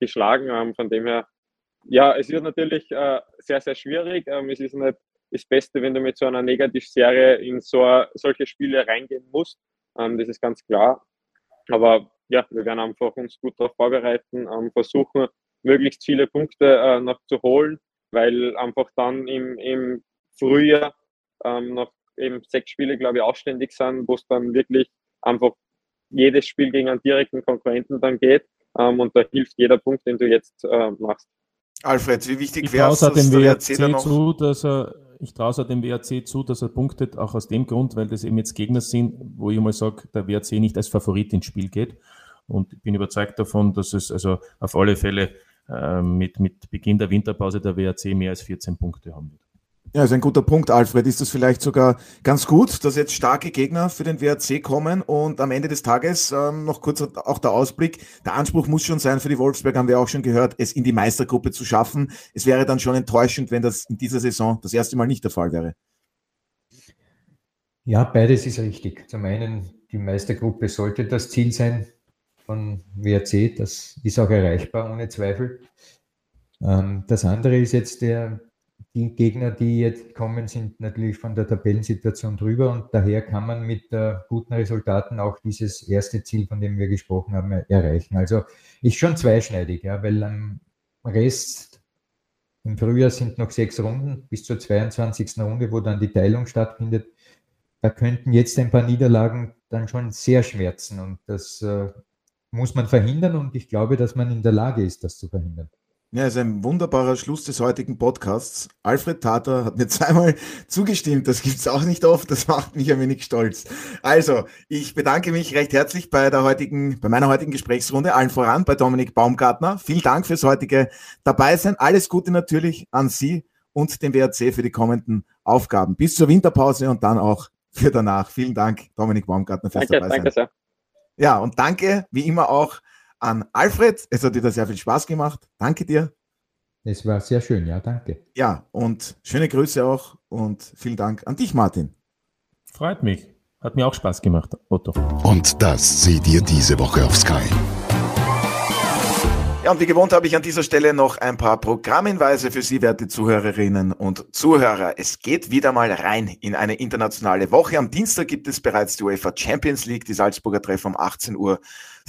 geschlagen, ähm, von dem her, ja, es ist natürlich äh, sehr, sehr schwierig. Ähm, es ist nicht das Beste, wenn du mit so einer Negativserie in so solche Spiele reingehen musst. Ähm, das ist ganz klar. Aber ja, wir werden einfach uns gut darauf vorbereiten, versuchen, möglichst viele Punkte äh, noch zu holen, weil einfach dann im, im Frühjahr ähm, noch eben sechs Spiele, glaube ich, ausständig sind, wo es dann wirklich einfach jedes Spiel gegen einen direkten Konkurrenten dann geht. Ähm, und da hilft jeder Punkt, den du jetzt äh, machst. Alfred, wie wichtig wäre es, dass der WRC, WRC zu, dass er, ich traue es dem WRC zu, dass er punktet, auch aus dem Grund, weil das eben jetzt Gegner sind, wo ich mal sage, der WRC nicht als Favorit ins Spiel geht. Und ich bin überzeugt davon, dass es also auf alle Fälle äh, mit, mit Beginn der Winterpause der WRC mehr als 14 Punkte haben wird. Ja, ist ein guter Punkt, Alfred. Ist das vielleicht sogar ganz gut, dass jetzt starke Gegner für den WRC kommen und am Ende des Tages ähm, noch kurz auch der Ausblick. Der Anspruch muss schon sein für die Wolfsberg, haben wir auch schon gehört, es in die Meistergruppe zu schaffen. Es wäre dann schon enttäuschend, wenn das in dieser Saison das erste Mal nicht der Fall wäre. Ja, beides ist richtig. Zum einen, die Meistergruppe sollte das Ziel sein von WRC. Das ist auch erreichbar, ohne Zweifel. Ähm, das andere ist jetzt der die Gegner, die jetzt kommen, sind natürlich von der Tabellensituation drüber und daher kann man mit äh, guten Resultaten auch dieses erste Ziel, von dem wir gesprochen haben, erreichen. Also ist schon zweischneidig, ja, weil am Rest im Frühjahr sind noch sechs Runden bis zur 22. Runde, wo dann die Teilung stattfindet. Da könnten jetzt ein paar Niederlagen dann schon sehr schmerzen und das äh, muss man verhindern und ich glaube, dass man in der Lage ist, das zu verhindern. Ja, ist ein wunderbarer Schluss des heutigen Podcasts. Alfred Tater hat mir [LAUGHS] zweimal zugestimmt. Das gibt's auch nicht oft. Das macht mich ein wenig stolz. Also, ich bedanke mich recht herzlich bei der heutigen, bei meiner heutigen Gesprächsrunde. Allen voran bei Dominik Baumgartner. Vielen Dank fürs heutige Dabeisein. Alles Gute natürlich an Sie und den WRC für die kommenden Aufgaben. Bis zur Winterpause und dann auch für danach. Vielen Dank, Dominik Baumgartner, fürs danke, Dabeisein. Danke sehr. Ja, und danke wie immer auch an Alfred. Es hat dir sehr viel Spaß gemacht. Danke dir. Es war sehr schön, ja, danke. Ja, und schöne Grüße auch und vielen Dank an dich, Martin. Freut mich. Hat mir auch Spaß gemacht, Otto. Und das seht ihr diese Woche auf Sky. Ja, und wie gewohnt habe ich an dieser Stelle noch ein paar Programmhinweise für Sie, werte Zuhörerinnen und Zuhörer. Es geht wieder mal rein in eine internationale Woche. Am Dienstag gibt es bereits die UEFA Champions League, die Salzburger Treffen um 18 Uhr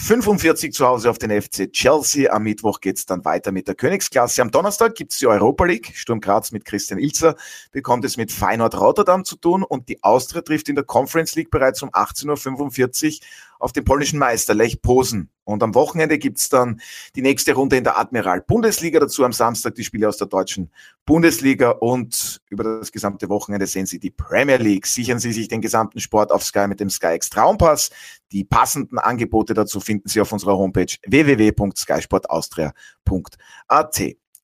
45 zu Hause auf den FC Chelsea. Am Mittwoch geht's dann weiter mit der Königsklasse. Am Donnerstag gibt's die Europa League. Sturm Graz mit Christian Ilzer bekommt es mit Feyenoord Rotterdam zu tun und die Austria trifft in der Conference League bereits um 18.45 Uhr auf den polnischen Meister Lech Posen. Und am Wochenende gibt's dann die nächste Runde in der Admiral Bundesliga. Dazu am Samstag die Spiele aus der deutschen Bundesliga und über das gesamte Wochenende sehen Sie die Premier League. Sichern Sie sich den gesamten Sport auf Sky mit dem Sky X Traumpass. Die passenden Angebote dazu finden Sie auf unserer Homepage www.skysportaustria.at.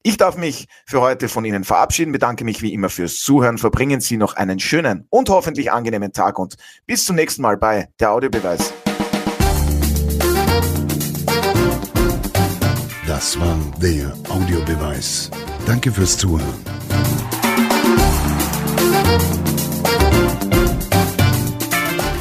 Ich darf mich für heute von Ihnen verabschieden, bedanke mich wie immer fürs Zuhören, verbringen Sie noch einen schönen und hoffentlich angenehmen Tag und bis zum nächsten Mal bei der Audiobeweis. Das war der Audiobeweis. Danke fürs Zuhören.